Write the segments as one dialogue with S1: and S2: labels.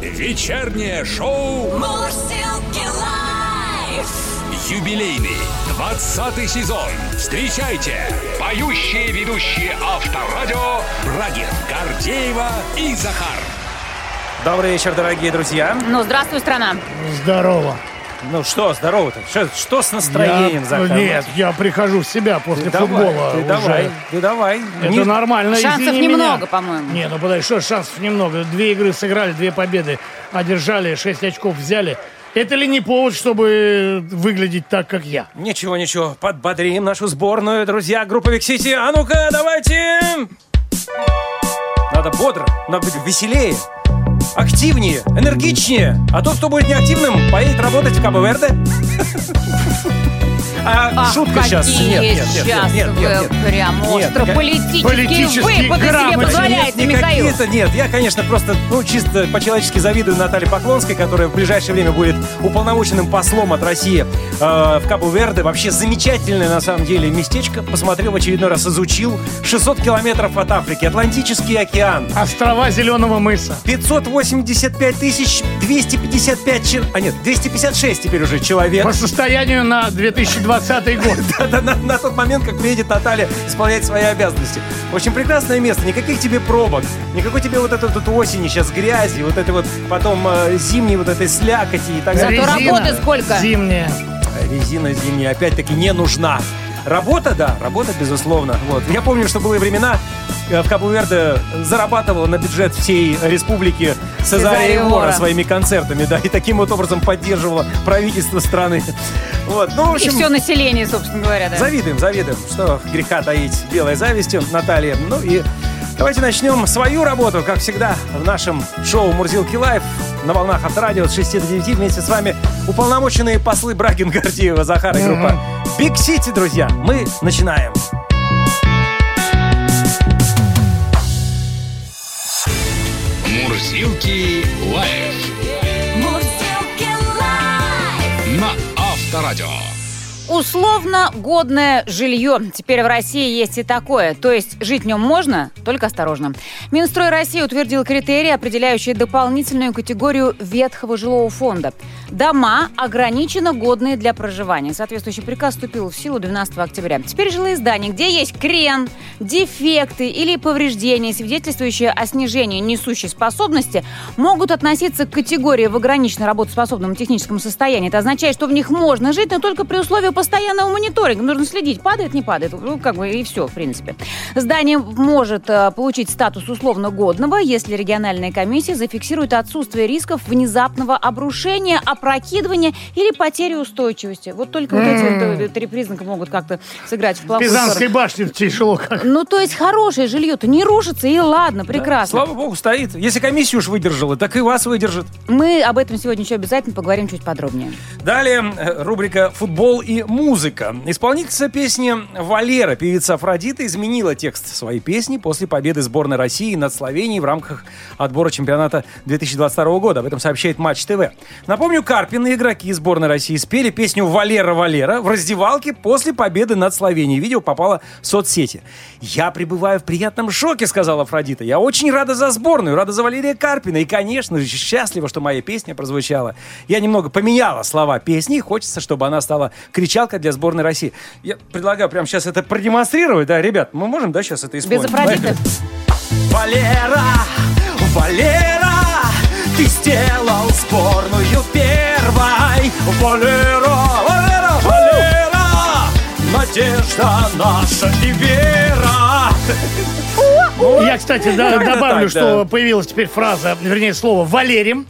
S1: Вечернее шоу
S2: Мурзилки лайф.
S1: юбилейный 20 сезон. Встречайте поющие ведущие Авторадио Брагин, Гордеева и Захар.
S3: Добрый вечер, дорогие друзья.
S4: Ну, здравствуй, страна.
S5: Здорово.
S3: Ну что, здорово-то? Что, что с настроением,
S5: Я-
S3: Захар?
S5: Нет, я прихожу в себя после
S3: ты давай,
S5: футбола
S3: ты
S5: уже.
S3: давай, ты давай.
S5: Это
S3: Не-
S5: нормально.
S4: Шансов
S5: извини
S4: немного,
S5: меня.
S4: по-моему.
S5: Не, ну подожди, что шансов немного? Две игры сыграли, две победы одержали, шесть очков взяли. Это ли не повод, чтобы выглядеть так, как я?
S3: Ничего, ничего, подбодрим нашу сборную, друзья, группа Виксити. А ну-ка, давайте! Надо бодро, надо быть веселее, активнее, энергичнее. А тот, кто будет неактивным, поедет работать в Кабо-Верде. А
S4: Ах,
S3: шутка сейчас. Нет, нет, нет,
S4: сейчас
S3: нет, нет, нет,
S4: вы
S3: нет.
S4: прям
S3: Нет,
S4: острополитические
S5: политические
S4: выпады себе
S5: грамоты.
S4: позволяете,
S3: Нет,
S4: Михаил.
S3: какие-то нет. Я, конечно, просто, ну, чисто по-человечески завидую Наталье Поклонской, которая в ближайшее время будет уполномоченным послом от России э, в Кабу-Верде. Вообще замечательное, на самом деле, местечко. Посмотрел в очередной раз, изучил. 600 километров от Африки, Атлантический океан.
S5: Острова Зеленого мыса.
S3: 585 тысяч 255... чел- А нет, 256 теперь уже человек.
S5: По состоянию на 2020 год.
S3: Да, на, на тот момент, как приедет Наталья исполнять свои обязанности. В общем, прекрасное место, никаких тебе пробок, никакой тебе вот этой вот осени сейчас грязи, вот этой вот потом э, зимней вот этой слякоти и так
S4: Зато
S3: далее.
S4: Резина. работы сколько?
S5: Зимняя.
S3: Резина зимняя опять-таки не нужна. Работа, да, работа, безусловно. Вот. Я помню, что были времена, э, в Кабу-Верде зарабатывала на бюджет всей республики Цезария Вора
S4: Вора.
S3: своими концертами, да, и таким вот образом поддерживала правительство страны. Вот, ну, в
S4: И
S3: общем,
S4: все население, собственно говоря, да.
S3: Завидуем, завидуем, что греха таить белой завистью, Наталья. Ну и давайте начнем свою работу, как всегда, в нашем шоу «Мурзилки Live» на волнах Авторадио с 6 до 9 вместе с вами уполномоченные послы Брагин, Гордеева, Захар и группа Big City, друзья. Мы начинаем.
S1: Мурзилки
S2: Мурзилки лайф.
S1: на Авторадио.
S4: Условно годное жилье. Теперь в России есть и такое. То есть жить в нем можно, только осторожно. Минстрой России утвердил критерии, определяющие дополнительную категорию ветхого жилого фонда. Дома ограниченно годные для проживания. Соответствующий приказ вступил в силу 12 октября. Теперь жилые здания, где есть крен, дефекты или повреждения, свидетельствующие о снижении несущей способности, могут относиться к категории в ограниченно работоспособном техническом состоянии. Это означает, что в них можно жить, но только при условии постоянного мониторинга. Нужно следить, падает, не падает. Ну, как бы и все, в принципе. Здание может э, получить статус условно годного, если региональная комиссия зафиксирует отсутствие рисков внезапного обрушения, опрокидывания или потери устойчивости. Вот только вот эти вот, э, три признака могут как-то сыграть в плохую
S5: Пизанской башне тяжело как.
S4: Ну, то есть хорошее жилье-то не рушится, и ладно, прекрасно.
S3: Слава богу, стоит. Если комиссию уж выдержала, так и вас выдержит.
S4: Мы об этом сегодня еще обязательно поговорим чуть подробнее.
S3: Далее э, рубрика «Футбол и музыка». Исполнительница песни Валера, певица Афродита, изменила текст своей песни после победы сборной России над Словенией в рамках отбора чемпионата 2022 года. Об этом сообщает Матч ТВ. Напомню, Карпин и игроки сборной России спели песню «Валера, Валера» в раздевалке после победы над Словенией. Видео попало в соцсети. «Я пребываю в приятном шоке», — сказала Афродита. «Я очень рада за сборную, рада за Валерия Карпина и, конечно же, счастлива, что моя песня прозвучала. Я немного поменяла слова песни, хочется, чтобы она стала кричалкой для сборной России». Я предлагаю прямо сейчас это продемонстрировать. Да, ребят, мы можем, да, сейчас это исполнить?
S4: Без.
S3: Поехали. Валера, Валера, ты сделал сборную первой. Валера, Валера, Валера, надежда наша и вера.
S5: Я, кстати, да, добавлю,
S3: так,
S5: что
S3: да.
S5: появилась теперь фраза, вернее, слово «валерим».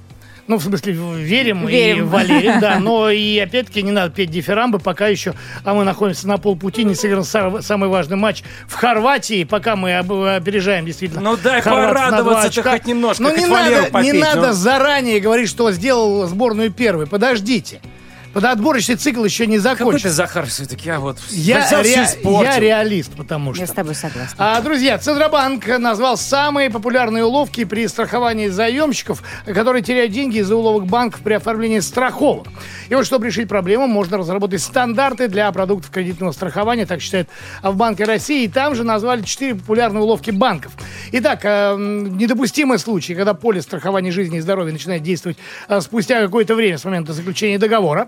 S5: Ну, в смысле, верим, и
S4: Верим.
S5: валерим, да. Но и опять-таки не надо петь дифирамбы, пока еще, а мы находимся на полпути, не сыгран са- самый важный матч в Хорватии, пока мы об- опережаем действительно.
S3: Ну, дай порадоваться-то хоть немножко,
S5: Ну,
S3: хоть
S5: не надо, не надо
S3: ну.
S5: заранее говорить, что сделал сборную первой. Подождите. Потому отборочный цикл еще не
S3: Какой ты,
S5: закончен.
S3: Захар, все-таки, а вот
S5: Я, ре- я реалист, потому что.
S4: Я с тобой согласна.
S5: А, друзья, Центробанк назвал самые популярные уловки при страховании заемщиков, которые теряют деньги из-за уловок банков при оформлении страховок. И вот, чтобы решить проблему, можно разработать стандарты для продуктов кредитного страхования, так считает в Банке России. И там же назвали четыре популярные уловки банков. Итак, э, м, недопустимые случаи, когда полис страхования жизни и здоровья начинает действовать э, спустя какое-то время с момента заключения договора.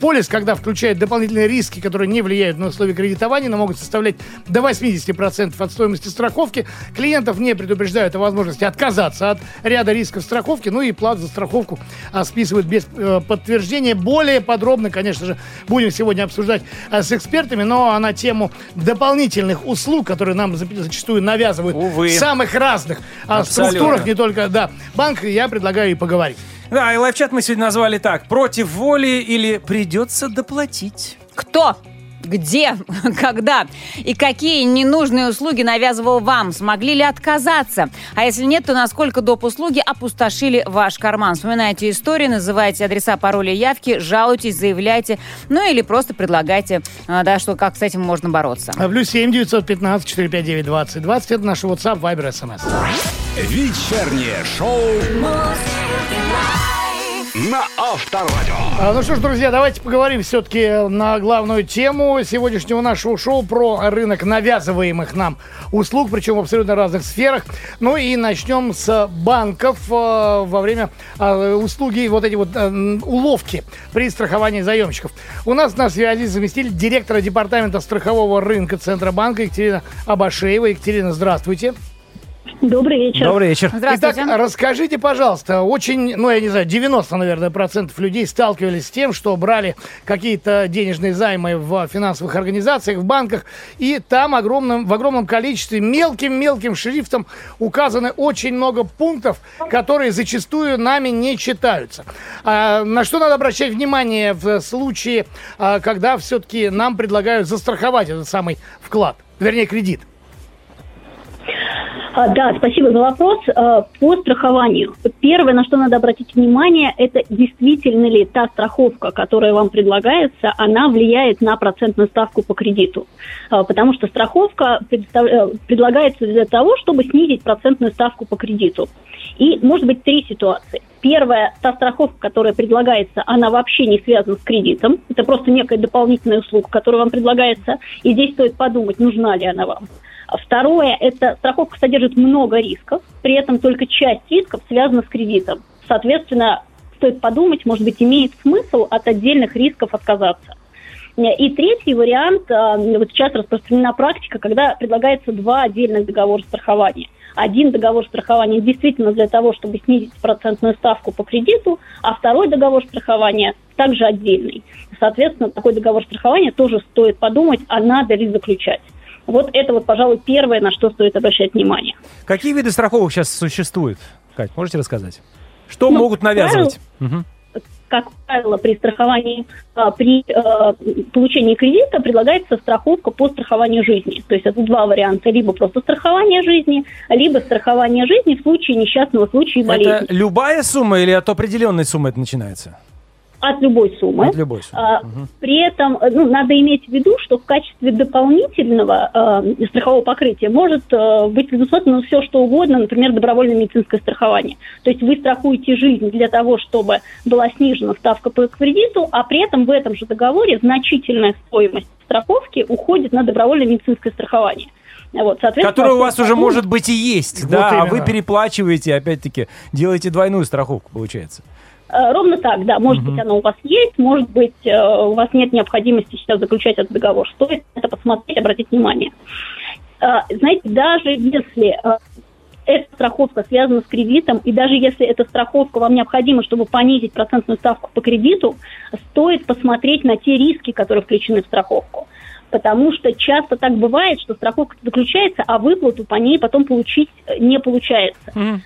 S5: Полис, когда включает дополнительные риски, которые не влияют на условия кредитования, но могут составлять до 80% от стоимости страховки. Клиентов не предупреждают о возможности отказаться от ряда рисков страховки, ну и плату за страховку а, списывают без э, подтверждения. Более подробно, конечно же, будем сегодня обсуждать а, с экспертами, но на тему дополнительных услуг, которые нам за- зачастую навязывают
S3: Увы.
S5: в самых разных
S3: Абсолютно.
S5: структурах, не только да, банк, я предлагаю и поговорить.
S3: Да, и лайфчат мы сегодня назвали так. Против воли или придется доплатить.
S4: Кто? Где? Когда? И какие ненужные услуги навязывал вам? Смогли ли отказаться? А если нет, то насколько доп. услуги опустошили ваш карман? Вспоминайте истории, называйте адреса, пароли, явки, жалуйтесь, заявляйте, ну или просто предлагайте, а, да, что как с этим можно бороться.
S5: А Плюс 7 915 459 20 20 это наш WhatsApp, Viber, SMS.
S1: Вечернее шоу на Авторадио.
S5: А, Ну что ж, друзья, давайте поговорим все-таки на главную тему сегодняшнего нашего шоу про рынок навязываемых нам услуг, причем в абсолютно разных сферах. Ну и начнем с банков э, во время э, услуги, вот эти вот э, уловки при страховании заемщиков. У нас на связи заместитель директора департамента страхового рынка Центробанка Екатерина Абашеева. Екатерина, здравствуйте.
S6: Добрый вечер.
S3: Добрый вечер.
S4: Здравствуйте.
S5: Итак, расскажите, пожалуйста, очень, ну, я не знаю, 90, наверное, процентов людей сталкивались с тем, что брали какие-то денежные займы в финансовых организациях, в банках, и там огромным, в огромном количестве мелким-мелким шрифтом указаны очень много пунктов, которые зачастую нами не читаются. А, на что надо обращать внимание в случае, а, когда все-таки нам предлагают застраховать этот самый вклад, вернее, кредит?
S6: А, да, спасибо за вопрос. А, По страхованию. Первое, на что надо обратить внимание, это действительно ли та страховка, которая вам предлагается, она влияет на процентную ставку по кредиту. А, Потому что страховка представ- э, предлагается для того, чтобы снизить процентную ставку по кредиту. И может быть три ситуации. Первая, та страховка, которая предлагается, она вообще не связана с кредитом. Это просто некая дополнительная услуга, которая вам предлагается. И здесь стоит подумать, нужна ли она вам. Второе, это страховка содержит много рисков, при этом только часть рисков связана с кредитом. Соответственно, стоит подумать, может быть, имеет смысл от отдельных рисков отказаться. И третий вариант, а, вот сейчас распространена практика, когда предлагается два отдельных договора страхования. Один договор страхования действительно для того, чтобы снизить процентную ставку по кредиту, а второй договор страхования также отдельный. Соответственно, такой договор страхования тоже стоит подумать, а надо ли заключать. Вот это вот, пожалуй, первое, на что стоит обращать внимание.
S3: Какие виды страховок сейчас существуют? Кать, можете рассказать? Что
S6: Ну,
S3: могут навязывать? Мгм.
S6: как правило, при страховании, а, при а, получении кредита предлагается страховка по страхованию жизни. То есть это два варианта. Либо просто страхование жизни, либо страхование жизни в случае несчастного случая и болезни.
S3: Это любая сумма или от определенной суммы это начинается?
S6: От любой суммы.
S3: От любой суммы.
S6: А, При этом э, ну, надо иметь в виду, что в качестве дополнительного э, страхового покрытия может э, быть предусмотрено все, что угодно, например, добровольное медицинское страхование. То есть вы страхуете жизнь для того, чтобы была снижена ставка по кредиту, а при этом в этом же договоре значительная стоимость страховки уходит на добровольное медицинское страхование. Вот,
S3: Которая у вас уже может быть и есть,
S5: Вот
S3: да, а
S5: именно.
S3: вы переплачиваете, опять-таки, делаете двойную страховку, получается.
S6: Э, Ровно так, да. Может быть, оно у вас есть, может быть, э, у вас нет необходимости сейчас заключать этот договор. Стоит это посмотреть, обратить внимание. Э, Знаете, даже если эта страховка связана с кредитом, и даже если эта страховка вам необходима, чтобы понизить процентную ставку по кредиту, стоит посмотреть на те риски, которые включены в страховку. Потому что часто так бывает, что страховка заключается, а выплату по ней потом получить не получается. А,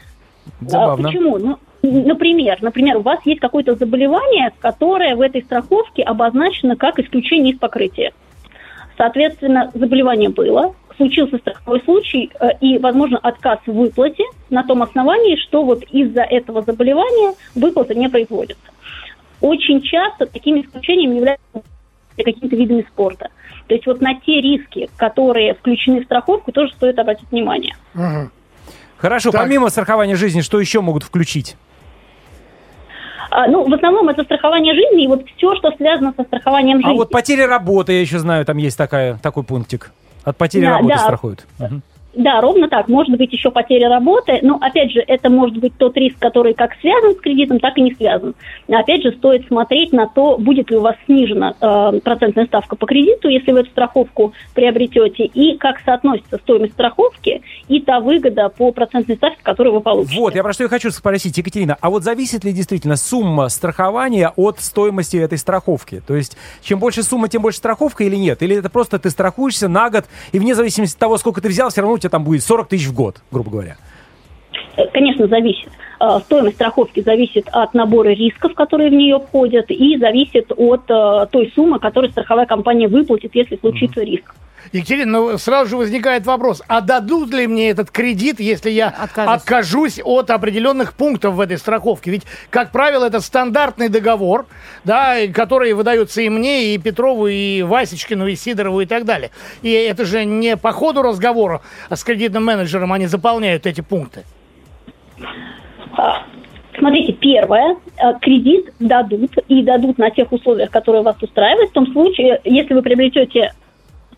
S3: Забавно.
S6: Почему? Ну, например, например, у вас есть какое-то заболевание, которое в этой страховке обозначено как исключение из покрытия. Соответственно, заболевание было, случился страховой случай э, и, возможно, отказ в выплате на том основании, что вот из-за этого заболевания выплата не производится. очень часто таким исключением являются какими-то видами спорта. То есть вот на те риски, которые включены в страховку, тоже стоит обратить внимание.
S5: Мгм.
S3: Хорошо,
S5: Так.
S3: помимо страхования жизни, что еще могут включить?
S6: А, ну, в основном это страхование жизни и вот все, что связано со страхованием жизни.
S3: А вот потеря работы, я еще знаю, там есть такая, такой пунктик. От потери
S6: Да,
S3: работы
S6: да.
S3: страхуют. Мгм.
S6: Да, ровно так. Может быть еще потеря работы, но опять же, это может быть тот риск, который как связан с кредитом, так и не связан. Опять же, стоит смотреть на то, будет ли у вас снижена э, процентная ставка по кредиту, если вы эту страховку приобретете, и как соотносится стоимость страховки и та выгода по процентной ставке, которую вы получите.
S3: Вот, я про что и хочу спросить, Екатерина, а вот зависит ли действительно сумма страхования от стоимости этой страховки? То есть, чем больше сумма, тем больше страховка или нет? Или это просто ты страхуешься на год, и вне зависимости от того, сколько ты взял, все равно у тебя там будет 40 тысяч в год, грубо говоря?
S6: Конечно, зависит. Э, Стоимость страховки зависит от набора рисков, которые в нее входят, и зависит от э, той суммы, которую страховая компания выплатит, если случится риск.
S5: Екатерина, ну сразу же возникает вопрос, а дадут ли мне этот кредит, если я
S4: Откажусь.
S5: откажусь от определенных пунктов в этой страховке? Ведь, как правило, это стандартный договор, да, который выдается и мне, и Петрову, и Васечкину, и Сидорову, и так далее. И это же не по ходу разговора с кредитным менеджером они заполняют эти пункты.
S6: А, Смотрите, первое, э, кредит дадут и дадут на тех условиях, которые вас устраивают, в том случае, если вы приобретете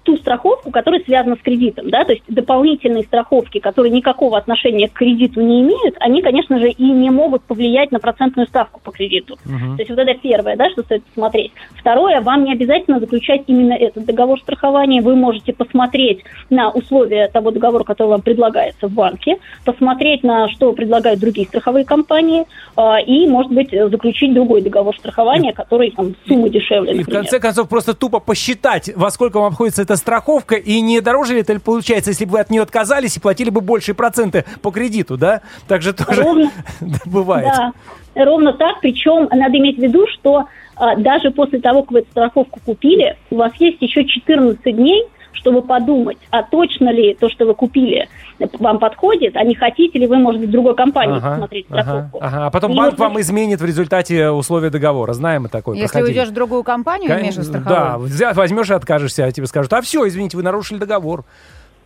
S6: ту страховку, которая связана с кредитом, да, то есть дополнительные страховки, которые никакого отношения к кредиту не имеют, они, конечно же, и не могут повлиять на процентную ставку по кредиту. То есть вот это первое, да, что стоит посмотреть. Второе, вам не обязательно заключать именно этот договор страхования, вы можете посмотреть на условия того договора, который вам предлагается в банке, посмотреть на что предлагают другие страховые компании а, и, может быть, заключить другой договор страхования, который там сумма дешевле.
S3: И в
S6: например.
S3: конце концов просто тупо посчитать, во сколько вам обходится эта страховка, и не дороже ли это получается, если бы вы от нее отказались и платили бы большие проценты по кредиту, да? Так же тоже
S6: Ровно.
S3: Бывает.
S6: Да, ровно так. Причем надо иметь в виду, что а, даже после того, как вы эту страховку купили, у вас есть еще 14 дней, чтобы подумать, а точно ли то, что вы купили, вам подходит, а не хотите ли вы, может быть, в другой компании
S3: Ага,
S6: посмотреть
S3: ага,
S6: страховку.
S3: ага. А потом
S6: И
S3: банк
S6: вот
S3: вам изменит в результате условия договора. Знаем мы такое.
S4: Если
S3: проходили.
S4: уйдешь в другую компанию,
S3: Кон-
S4: вместо
S3: Да,
S4: страховой.
S3: взя- возьмешь и откажешься, а тебе скажут, а все, извините, вы нарушили договор.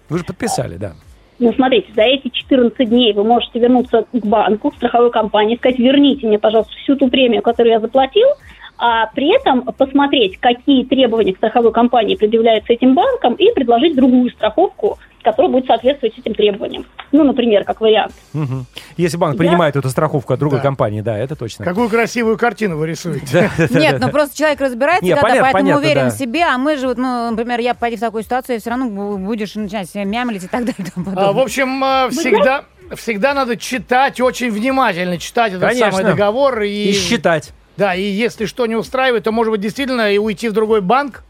S3: Вы же подписали, да.
S6: Ну, смотрите, за эти 14 дней вы можете вернуться к банку, к страховой компании, сказать, верните мне, пожалуйста, всю ту премию, которую я заплатил, а при этом посмотреть, какие требования к страховой компании предъявляются этим банком, и предложить другую страховку, которая будет соответствовать этим требованиям. Ну, например, как вариант.
S3: Мгм. Если банк
S6: Я-
S3: принимает эту страховку от другой
S5: Да.
S3: компании, да, это точно.
S5: Какую красивую картину вы рисуете.
S4: Нет, ну просто человек разбирается, когда, поэтому уверен в себе, а мы же, вот, ну, например, я пойди в такую ситуацию, все равно бу- будешь начинать себя мямлить и так далее. и тому
S5: А,
S4: подобное.
S5: в общем, э, всегда, всегда надо читать, очень внимательно читать этот
S3: Конечно.
S5: самый договор. И,
S3: И считать.
S5: Да, и если что не устраивает, то, может быть, действительно и уйти в другой банк.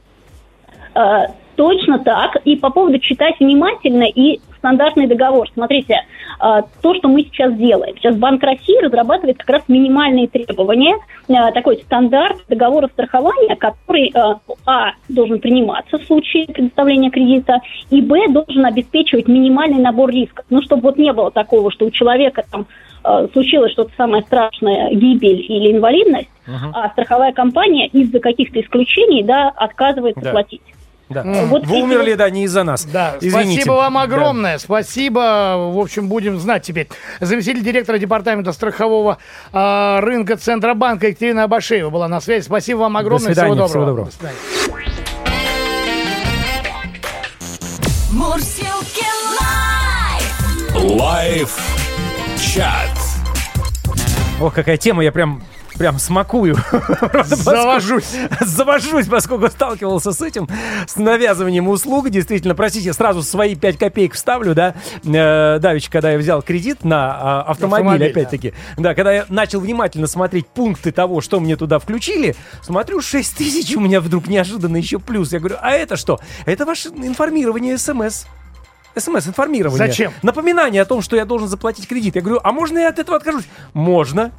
S6: Э, Точно так. И по поводу читать внимательно и стандартный договор. Смотрите, э, то, что мы сейчас делаем. Сейчас Банк России разрабатывает как раз минимальные требования, э, такой стандарт договора страхования, который, э, а, должен приниматься в случае предоставления кредита, и, б, должен обеспечивать минимальный набор рисков. Ну, чтобы вот не было такого, что у человека там случилось что-то самое страшное, гибель или инвалидность, а страховая компания из-за каких-то исключений, да, отказывается
S3: Да.
S6: платить.
S3: Да.
S6: Вот
S3: Вы умерли, да, не из-за нас.
S5: Да,
S3: Извините.
S5: спасибо вам
S3: Да.
S5: огромное. Спасибо. В общем, будем знать теперь. Заместитель директора департамента страхового а, рынка Центробанка Екатерина Абашеева была на связи. Спасибо вам огромное.
S3: свидания,
S5: всего
S3: всего
S5: доброго.
S3: доброго.
S5: До свидания.
S1: Live чат.
S3: Ох, какая тема, я прям прям смакую.
S5: Завожусь.
S3: Завожусь, поскольку сталкивался с этим, с навязыванием услуг. Действительно, простите, сразу свои 5 копеек вставлю, да. Э, Давеча, когда я взял кредит на а, автомобиль,
S5: Автомобиль,
S3: опять-таки. Да. когда я начал внимательно смотреть пункты того, что мне туда включили, смотрю, 6 тысяч у меня вдруг неожиданно еще плюс. Я говорю, а это что? Это ваше информирование СМС. СМС-информирование.
S5: Зачем?
S3: Напоминание о том, что я должен заплатить кредит. Я говорю, а можно я от этого откажусь? Можно.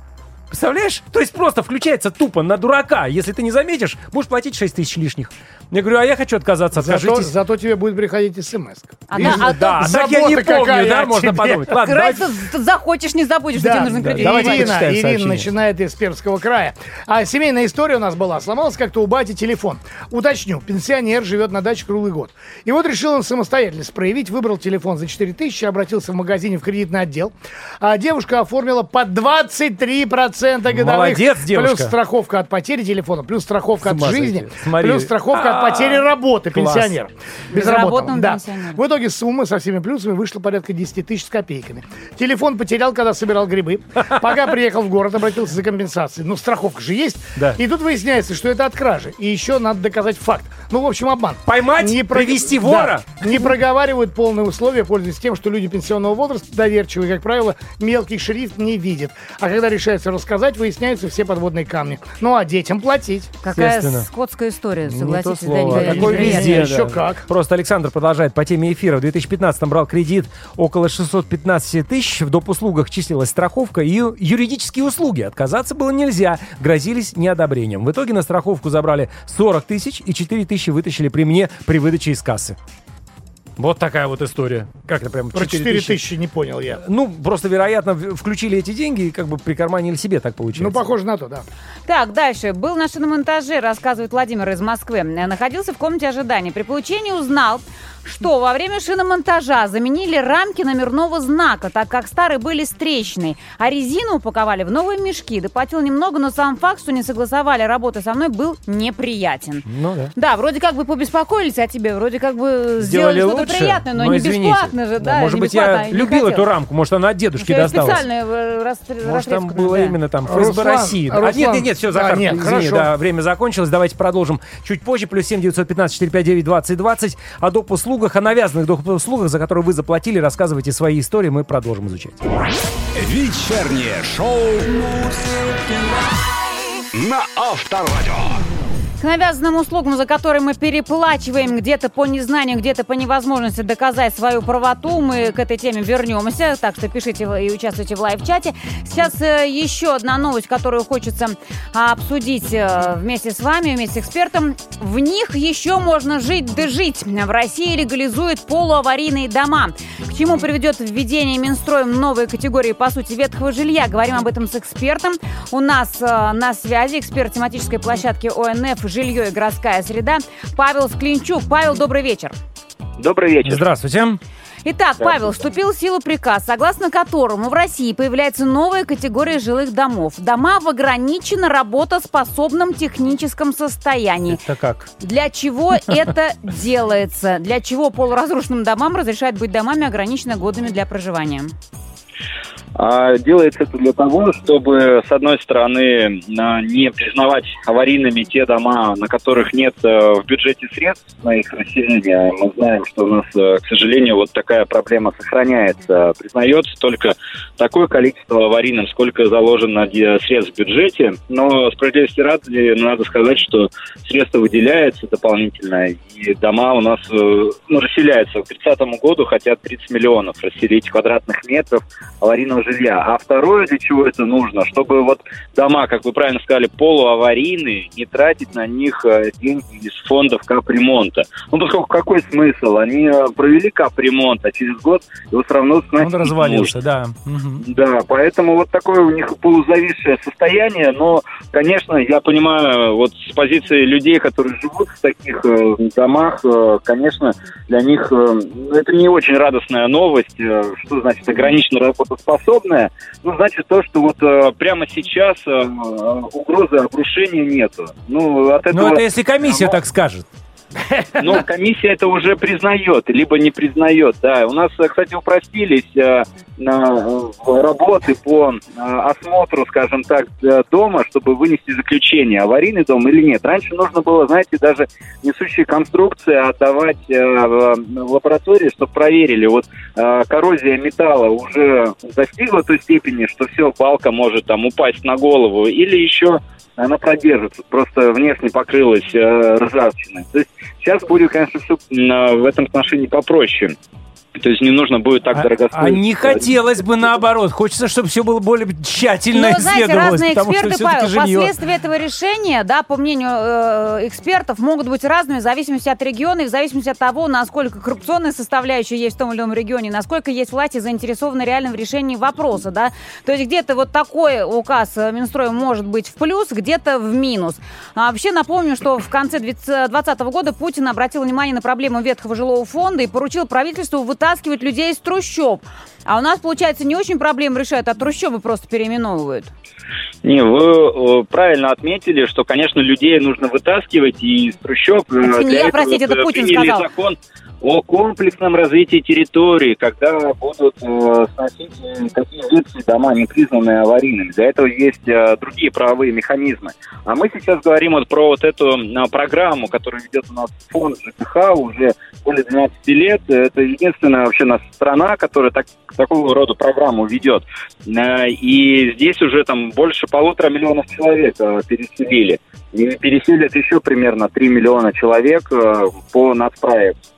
S3: Представляешь? То есть просто включается тупо на дурака. Если ты не заметишь, будешь платить 6 тысяч лишних. Я говорю, а я хочу отказаться,
S5: Зато,
S3: откажитесь.
S5: зато тебе будет приходить смс.
S4: А да, а то-
S3: Да, так я не помню, да, можно подумать. Ладно,
S4: ты захочешь, не забудешь, что тебе нужен
S5: да.
S4: кредит.
S3: Давайте
S5: Ирина, Ирина начинает из Пермского края. А семейная история у нас была. Сломался как-то у бати телефон. Уточню, пенсионер живет на даче круглый год. И вот решил он самостоятельность проявить. Выбрал телефон за 4 тысячи, обратился в магазине в кредитный отдел. А девушка оформила по 23% годовых.
S3: Молодец, девушка.
S5: Плюс страховка от потери телефона, плюс страховка от жизни, плюс страховка от потери работы
S3: Класс.
S5: пенсионера.
S4: Безработному
S5: Да.
S4: пенсионеру.
S5: В итоге сумма со всеми плюсами вышла порядка 10 тысяч с копейками. Телефон потерял, когда собирал грибы. Пока приехал в город, обратился за компенсацией. Ну, страховка же есть.
S3: Да.
S5: И тут выясняется, что это от кражи. И еще надо доказать факт. Ну, в общем, обман.
S3: Поймать, привести вора.
S5: Да. Не проговаривают полные условия, пользуясь тем, что люди пенсионного возраста доверчивые, как правило, мелкий шрифт не видят. А когда решаются рассказать, выясняются все подводные камни. Ну, а детям платить.
S4: Какая скотская история,
S3: Не то
S4: согласитесь,
S3: слово.
S5: Такой везде. Еще как.
S3: Просто Александр продолжает по теме эфира. В 2015 брал кредит около 615 тысяч. В доп. услугах числилась страховка и юридические услуги. Отказаться было нельзя. Грозились неодобрением. В итоге на страховку забрали 40 тысяч и 4 тысячи вытащили при мне при выдаче из кассы. Вот такая вот история. Как это прям
S5: Про 4 тысячи не понял я.
S3: Ну, просто, вероятно, включили эти деньги и как бы прикарманили себе, так получается.
S5: Ну, похоже на то, да.
S4: Так, дальше. Был на шиномонтаже, рассказывает Владимир из Москвы. Находился в комнате ожидания. При получении узнал, что во время шиномонтажа заменили рамки номерного знака, так как старые были с трещиной, а резину упаковали в новые мешки. Доплатил немного, но сам факт, что не согласовали работы со мной, был неприятен.
S3: Ну да.
S4: Да, вроде как бы побеспокоились о тебе, вроде как бы
S3: Сделали
S4: сделали что-то приятное, но,
S3: но
S4: не
S3: извините.
S4: бесплатно же, да.
S3: может
S4: не
S3: быть, я
S4: не
S3: любил
S4: хотел.
S3: эту рамку, может, она от дедушки
S4: Я
S3: досталась.
S4: специально э, рас-
S3: Может, там было
S4: да.
S3: именно там ФСБ
S5: Руслан,
S3: России. А,
S5: Руслан.
S3: нет, нет, нет, все,
S5: А,
S3: Захар,
S5: нет,
S3: извини,
S5: хорошо.
S3: да, время закончилось. Давайте продолжим чуть позже. Плюс 7 915 459 20 20. О доп. Услугах, о навязанных услугах, за которые вы заплатили, рассказывайте свои истории, мы продолжим изучать.
S1: Вечернее шоу на Авторадио.
S4: К навязанным услугам, за которые мы переплачиваем где-то по незнанию, где-то по невозможности доказать свою правоту, мы к этой теме вернемся. Так что пишите и участвуйте в лайв-чате. Сейчас э, еще одна новость, которую хочется а, обсудить э, вместе с вами, вместе с экспертом. В них еще можно жить да жить. В России легализуют полуаварийные дома. К чему приведет введение Минстроем новой категории, по сути, ветхого жилья? Говорим об этом с экспертом. У нас э, на связи эксперт тематической площадки ОНФ «Жилье и городская среда» Павел Склинчук. Павел, добрый вечер.
S7: Добрый вечер.
S3: Здравствуйте.
S4: Итак, Павел, вступил в силу приказ, согласно которому в России появляется новая категория жилых домов. Дома в ограниченно работоспособном техническом состоянии.
S3: Это как?
S4: Для чего это делается? Для чего полуразрушенным домам разрешают быть домами ограниченно годными для проживания?
S7: А, Делается это для того, чтобы, с одной стороны, а, не признавать аварийными те дома, на которых нет э, в бюджете средств на их расселение. Мы знаем, что у нас, э, к сожалению, вот такая проблема сохраняется. Признается только такое количество аварийным, сколько заложено де- средств в бюджете. Но справедливости ради, надо сказать, что средства выделяются дополнительно, и дома у нас э, ну, расселяются. К 30 году хотят 30 миллионов расселить квадратных метров аварийного жилья. А второе, для чего это нужно, чтобы вот дома, как вы правильно сказали, полуаварийные, не тратить на них э, деньги из фондов капремонта. Ну, поскольку какой смысл? Они э, провели капремонт, а через год его все равно сносить
S3: Он развалился, да.
S7: Да, поэтому вот такое у них полузависшее состояние, но, конечно, я понимаю, вот с позиции людей, которые живут в таких э, домах, э, конечно, для них э, это не очень радостная новость. Э, что значит ограниченно работоспособная? Ну, значит то, что вот э, прямо сейчас э, э, угрозы обрушения нету. Ну, от этого...
S3: Ну, это если комиссия так скажет.
S7: Ну, комиссия это уже признает, либо не признает, да. У нас, э, кстати, упростились э, э, работы по э, осмотру, скажем так, дома, чтобы вынести заключение, аварийный дом или нет. Раньше нужно было, знаете, даже несущие конструкции отдавать в лаборатории, чтобы проверили, вот коррозия металла уже достигла той степени, что все, балка может там упасть на голову, или еще она продержится, просто внешне покрылась э, ржавчиной. То есть сейчас будет, конечно, все в этом отношении попроще. То есть не нужно будет так
S3: А,
S7: дорого
S3: а не хотелось бы наоборот. Хочется, чтобы все было более тщательно
S4: Но, знаете,
S3: исследовалось.
S4: разные
S3: что
S4: эксперты,
S3: всё-таки
S4: Павел,
S3: жилье.
S4: последствия этого решения, да, по мнению э, экспертов, могут быть разными в зависимости от региона и в зависимости от того, насколько коррупционная составляющая есть в том или ином регионе, насколько есть власти заинтересованы реально в решении вопроса, да. То есть где-то вот такой указ э, Минстроя может быть в плюс, где-то в минус. А вообще напомню, что в конце 2020 года Путин обратил внимание на проблему ветхого жилого фонда и поручил правительству вытаскивать людей из трущоб. А у нас, получается, не очень проблемы решают, а трущобы просто переименовывают.
S7: Не, вы э, правильно отметили, что, конечно, людей нужно вытаскивать и из трущоб.
S4: Это не я, простите, это Путин сказал.
S7: закон о комплексном развитии территории, когда будут э, сносить э, такие ветхие дома, не признанные аварийными. Для этого есть э, другие правовые механизмы. А мы сейчас говорим вот про вот эту э, программу, которую ведет у нас фонд ЖКХ уже более 12 лет. Это единственная вообще нас страна, которая так, такого рода программу ведет. Э, И здесь уже там больше полутора миллионов человек э, переселили. И переселят еще примерно 3 миллиона человек э, по нацпроекту.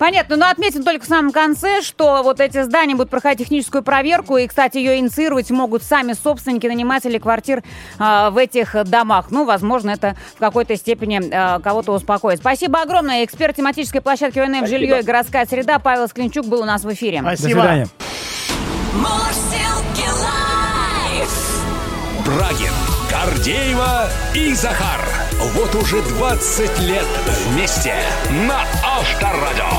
S4: Понятно, но отметим только в самом конце, что вот эти здания будут проходить техническую проверку, и, кстати, ее инициировать могут сами собственники, наниматели квартир э, в этих домах. Ну, возможно, это в какой-то степени э, кого-то успокоит. Спасибо огромное. Эксперт тематической площадки ОНФ «Жилье и городская среда» Павел Склинчук был у нас в эфире.
S3: До
S5: Спасибо.
S3: свидания.
S2: Мурсилки лайф.
S1: Брагин, Гордеева и Захар. Вот уже 20 лет вместе на Авторадио.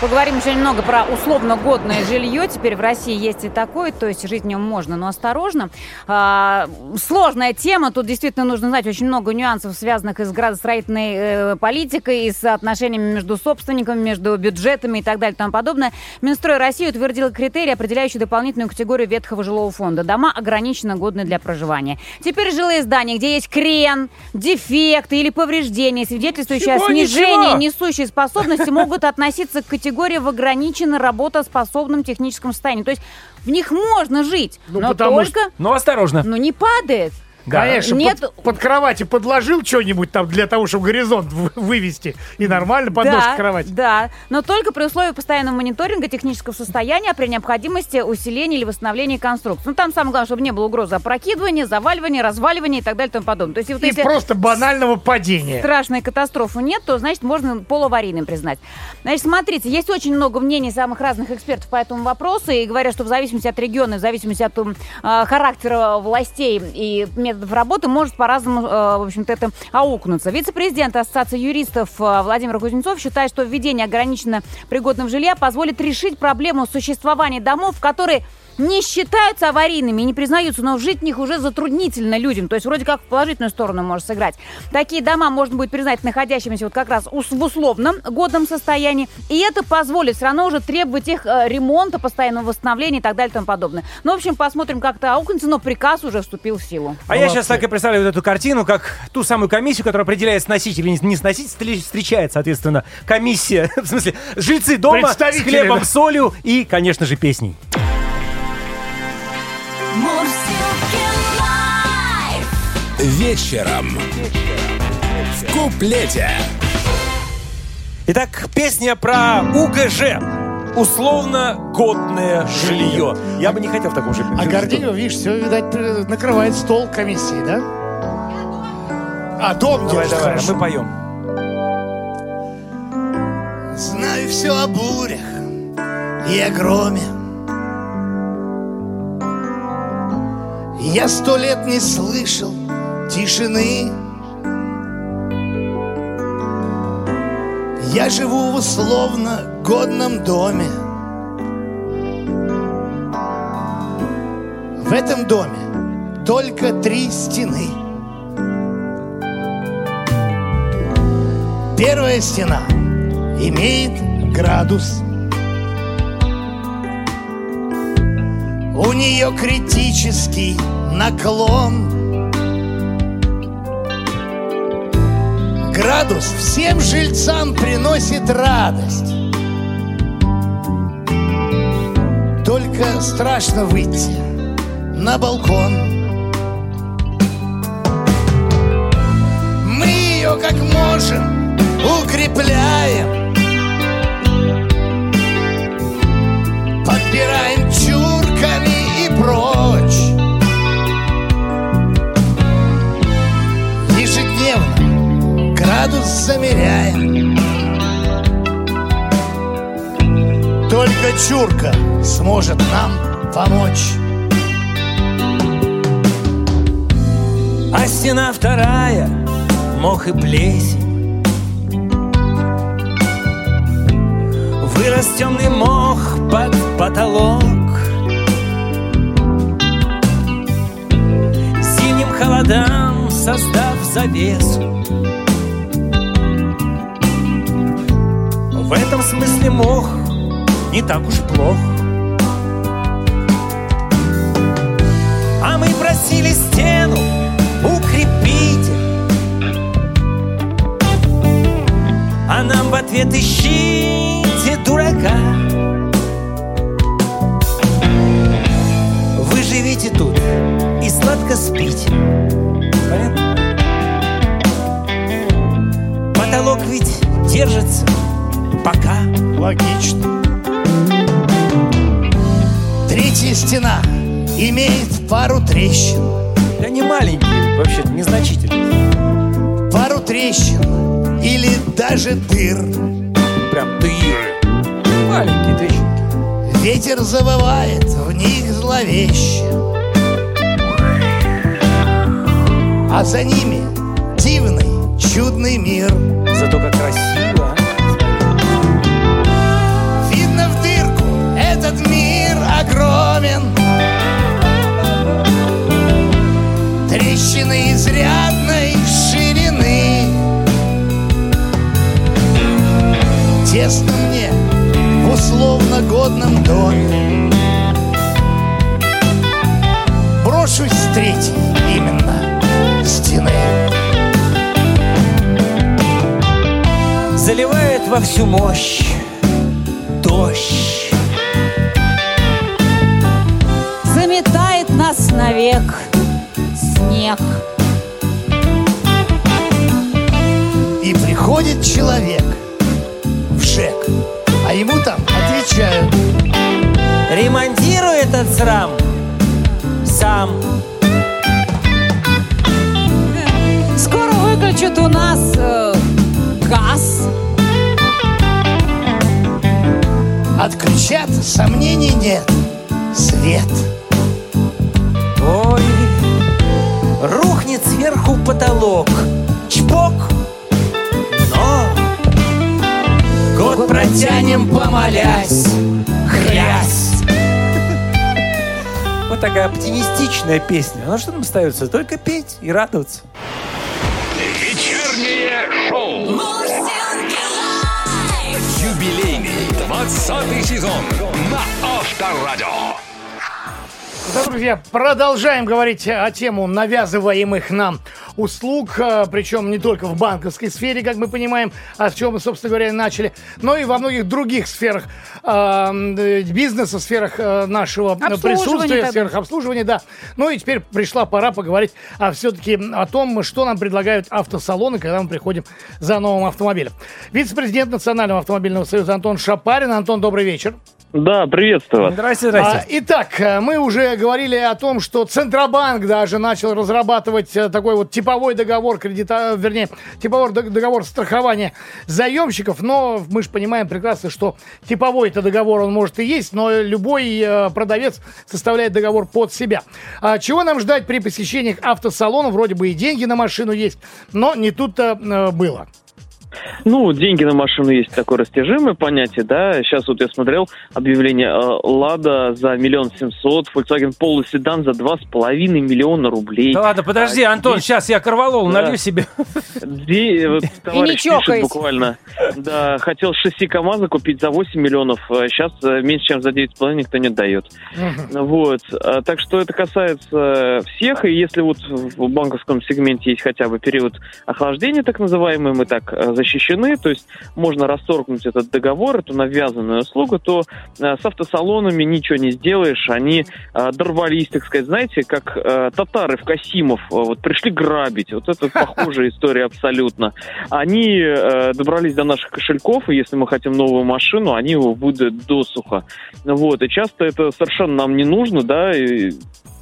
S4: Поговорим еще немного про условно годное жилье. Теперь в России есть и такое, то есть жить в нем можно, но осторожно. А, сложная тема, тут действительно нужно знать очень много нюансов, связанных и с градостроительной э, политикой, и с отношениями между собственниками, между бюджетами и так далее и тому подобное. Минстрой России утвердил критерии, определяющие дополнительную категорию ветхого жилого фонда. Дома ограниченно годны для проживания. Теперь жилые здания, где есть крен, дефекты или повреждения, свидетельствующие
S3: Чего,
S4: о снижении
S3: ничего?
S4: несущие способности могут относиться к категории в ограниченно работоспособном техническом состоянии. То есть в них можно жить,
S5: Ну,
S4: но только,
S3: Ну, осторожно.
S4: ну, не падает.
S3: Да.
S5: Конечно,
S4: Нет.
S5: под, под кровати подложил что-нибудь там для того, чтобы горизонт вывести. И нормально под ножку
S4: да,
S5: кровати.
S4: да, но только при условии постоянного мониторинга технического состояния, а при необходимости усиления или восстановления конструкции. Ну, там самое главное, чтобы не было угрозы опрокидывания, заваливания, разваливания и так далее и тому подобное. То есть, вот
S5: И
S4: если
S5: просто банального падения.
S4: страшной катастрофы нет, то, значит, можно полуаварийным признать. Значит, смотрите, есть очень много мнений самых разных экспертов по этому вопросу, и говорят, что в зависимости от региона, в зависимости от э, характера властей и методов работы, может по-разному, э, в общем-то, это аукнуться. Вице-президент Ассоциации юристов э, Владимир Кузнецов считает, что введение ограниченно пригодного жилья позволит решить проблему существования домов, которые не считаются аварийными и не признаются, но жить в них уже затруднительно людям. То есть вроде как в положительную сторону может сыграть. Такие дома можно будет признать находящимися вот как раз в условном годном состоянии. И это позволит все равно уже требовать их э, ремонта, постоянного восстановления и так далее и тому подобное. Ну, в общем, посмотрим, как это аукнется, но приказ уже вступил в силу.
S3: А я сейчас так и представляю вот эту картину, как ту самую комиссию, которая определяет сносить или не- сносить, встреч- встречает, соответственно, комиссия, в смысле, жильцы дома с хлебом, солью и, конечно же, песней.
S1: Вечером. В куплете.
S3: Итак, песня про УГЖ. Условно годное жилье. Я бы не хотел в таком же
S5: А Гордеева, видишь, все, видать, при- накрывает стол комиссии, да? А, дом
S3: Давай,
S5: держит,
S3: давай,
S5: хорошо.
S3: мы поем.
S8: Знаю все о бурях и о громе Я сто лет не слышал тишины. Я живу в условно годном доме. В этом доме только три стены. Первая стена имеет градус. У нее критический наклон Градус всем жильцам приносит радость. Только страшно выйти на балкон. Мы ее как можем укрепляем
S9: градус замеряем. Только чурка сможет нам помочь.
S3: А стена вторая, мох и плесень. Вырос темный мох под потолок. Зимним холодам создав завесу В этом смысле мох не так уж плох. А мы просили стену укрепите А нам в ответ ищите дурака. Вы живите тут и сладко спите. Понятно? Потолок ведь держится пока
S9: Логично Третья стена имеет пару трещин
S10: Да не маленькие, вообще-то незначительные.
S9: Пару трещин или даже дыр
S10: Прям дыры. Маленькие трещинки.
S9: Ветер завывает в них зловеще А за ними дивный, чудный мир
S10: Зато как красиво.
S9: Огромен. Трещины изрядной ширины. Тесно мне в условно годном доме. Брошусь с третьей именно стены.
S3: Заливает во всю мощь
S4: навек снег.
S9: И приходит человек в ЖЭК, а ему там отвечают
S3: Ремонтируй этот срам сам
S4: Скоро выключат у нас э, газ.
S9: Отключат, сомнений нет, свет
S3: Ой, рухнет сверху потолок Чпок Но Год протянем, помолясь Хрясь Вот такая оптимистичная песня. Ну что нам остается? Только петь и радоваться.
S1: Вечернее шоу. Юбилейный 20 сезон на Авторадио.
S5: Да, друзья, продолжаем говорить о тему навязываемых нам услуг, э, причем не только в банковской сфере, как мы понимаем, о чем мы, собственно говоря, и начали, но и во многих других сферах э, э, бизнеса, сферах э, нашего присутствия,
S4: тогда.
S5: сферах обслуживания, да. Ну и теперь пришла пора поговорить о, все-таки о том, что нам предлагают автосалоны, когда мы приходим за новым автомобилем. Вице-президент Национального автомобильного союза Антон Шапарин. Антон, добрый вечер.
S11: Да, приветствую вас.
S10: Здрасте,
S5: А,
S10: здрасте.
S5: итак, э, мы уже говорили о том, что Центробанк даже начал разрабатывать э, такой вот типовой договор кредита, вернее, типовой дог- договор страхования заемщиков, но мы же понимаем прекрасно, что типовой это договор, он может и есть, но любой э, продавец составляет договор под себя. А чего нам ждать при посещениях автосалона? Вроде бы и деньги на машину есть, но не тут-то э, было.
S11: Ну, деньги на машину есть такое растяжимое понятие, да. Сейчас вот я смотрел объявление э, Лада за миллион семьсот, Volkswagen Polo седан за два с половиной миллиона рублей.
S10: Да ладно, подожди,
S11: А,
S10: Антон,
S11: здесь-
S10: сейчас я корвалол
S11: Да.
S10: налью себе.
S11: Ди- вот
S4: не
S11: товарищ пишет
S4: чокаясь.
S11: буквально. Да, хотел шасси КамАЗа купить за 8 миллионов, сейчас меньше, чем за 9,5 никто не дает. Вот. А, Так что это касается всех, и если вот в банковском сегменте есть хотя бы период охлаждения, так называемый, мы так э, защищены, то есть можно расторгнуть этот договор, эту навязанную услугу, то э, с автосалонами ничего не сделаешь, они э, дорвались, так сказать, знаете, как э, татары в Касимов, вот пришли грабить, вот это похожая история абсолютно. Они добрались до наших кошельков, и если мы хотим новую машину, они его выдают досуха. Вот, и часто это совершенно нам не нужно, да, и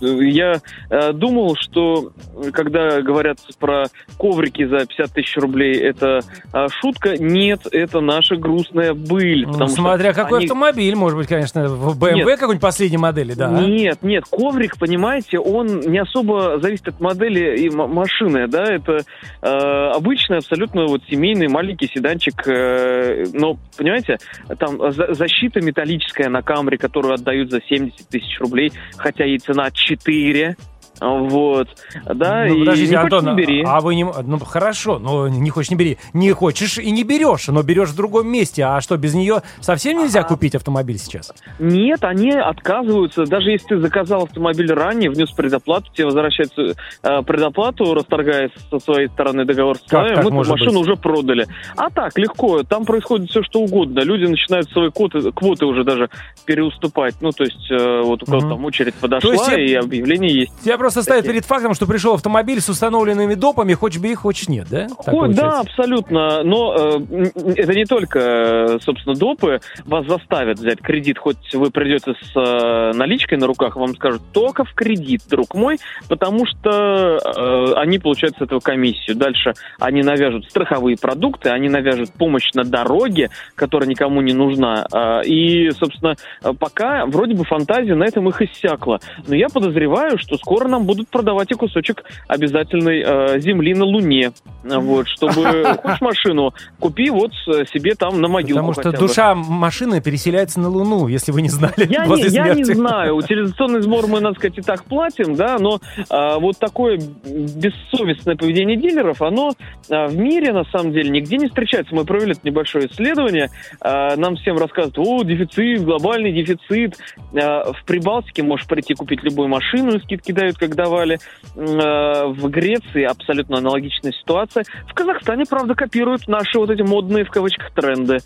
S11: я э, думал, что э, когда говорят про коврики за 50 тысяч рублей, это э, шутка. Нет, это наша грустная быль.
S3: Ну, смотря какой
S11: они-
S3: автомобиль, может быть, конечно, в BMW
S11: Нет.
S3: какой-нибудь последней модели, да.
S11: Нет, нет, коврик, понимаете, он не особо зависит от модели и машины, да, это э, обычный абсолютно вот семейный маленький седанчик, э, но, понимаете, там за- защита металлическая на камере, которую отдают за 70 тысяч рублей, хотя ей цена 4, вот, да,
S3: Ну,
S11: и
S3: подождите,
S11: не хочешь,
S3: Антон,
S11: не бери.
S3: а вы не... Ну, хорошо, но не хочешь, не бери. Не хочешь и не берешь, но берешь в другом месте. А что, без нее совсем нельзя купить автомобиль сейчас?
S11: Нет, они отказываются. Даже если ты заказал автомобиль ранее, внес предоплату, тебе возвращается э, предоплату, расторгая со своей стороны договор с
S3: Как так
S11: мы
S3: может
S11: машину
S3: быть?
S11: уже продали. А так, легко. Там происходит все, что угодно. Люди начинают свои квоты, квоты уже даже переуступать. Ну, то есть, э, вот у кого-то
S3: Мгм.
S11: там очередь подошла,
S3: есть я-
S11: и объявление есть.
S3: Тебя просто ставят перед фактом, что пришел автомобиль с установленными допами, хочешь бери, хочешь нет, да? Так
S11: Ой, да, абсолютно. Но э, это не только, э, собственно, допы вас заставят взять кредит, хоть вы придете с э, наличкой на руках, вам скажут только в кредит, друг мой, потому что э, они получают с этого комиссию. Дальше они навяжут страховые продукты, они навяжут помощь на дороге, которая никому не нужна. Э, и, собственно, э, пока вроде бы фантазия на этом их иссякла. Но я подозреваю, что скоро нам будут продавать и кусочек обязательной э, земли на Луне. Э, Вот, чтобы хочешь машину, купи вот э, себе там на могилку
S3: Потому что душа машины переселяется на Луну, если вы не знали.
S11: Я, не, я не знаю. Утилизационный сбор мы, надо сказать, и так платим, да, но а, вот такое бессовестное поведение дилеров, оно а, в мире, на самом деле, нигде не встречается. Мы провели это небольшое исследование, а, нам всем рассказывают, о, дефицит, глобальный дефицит. А, в Прибалтике можешь прийти купить любую машину, и скидки дают, как давали. М, а, в Греции абсолютно аналогичная ситуация. В Казахстане, правда, копируют наши вот эти модные, в кавычках, тренды.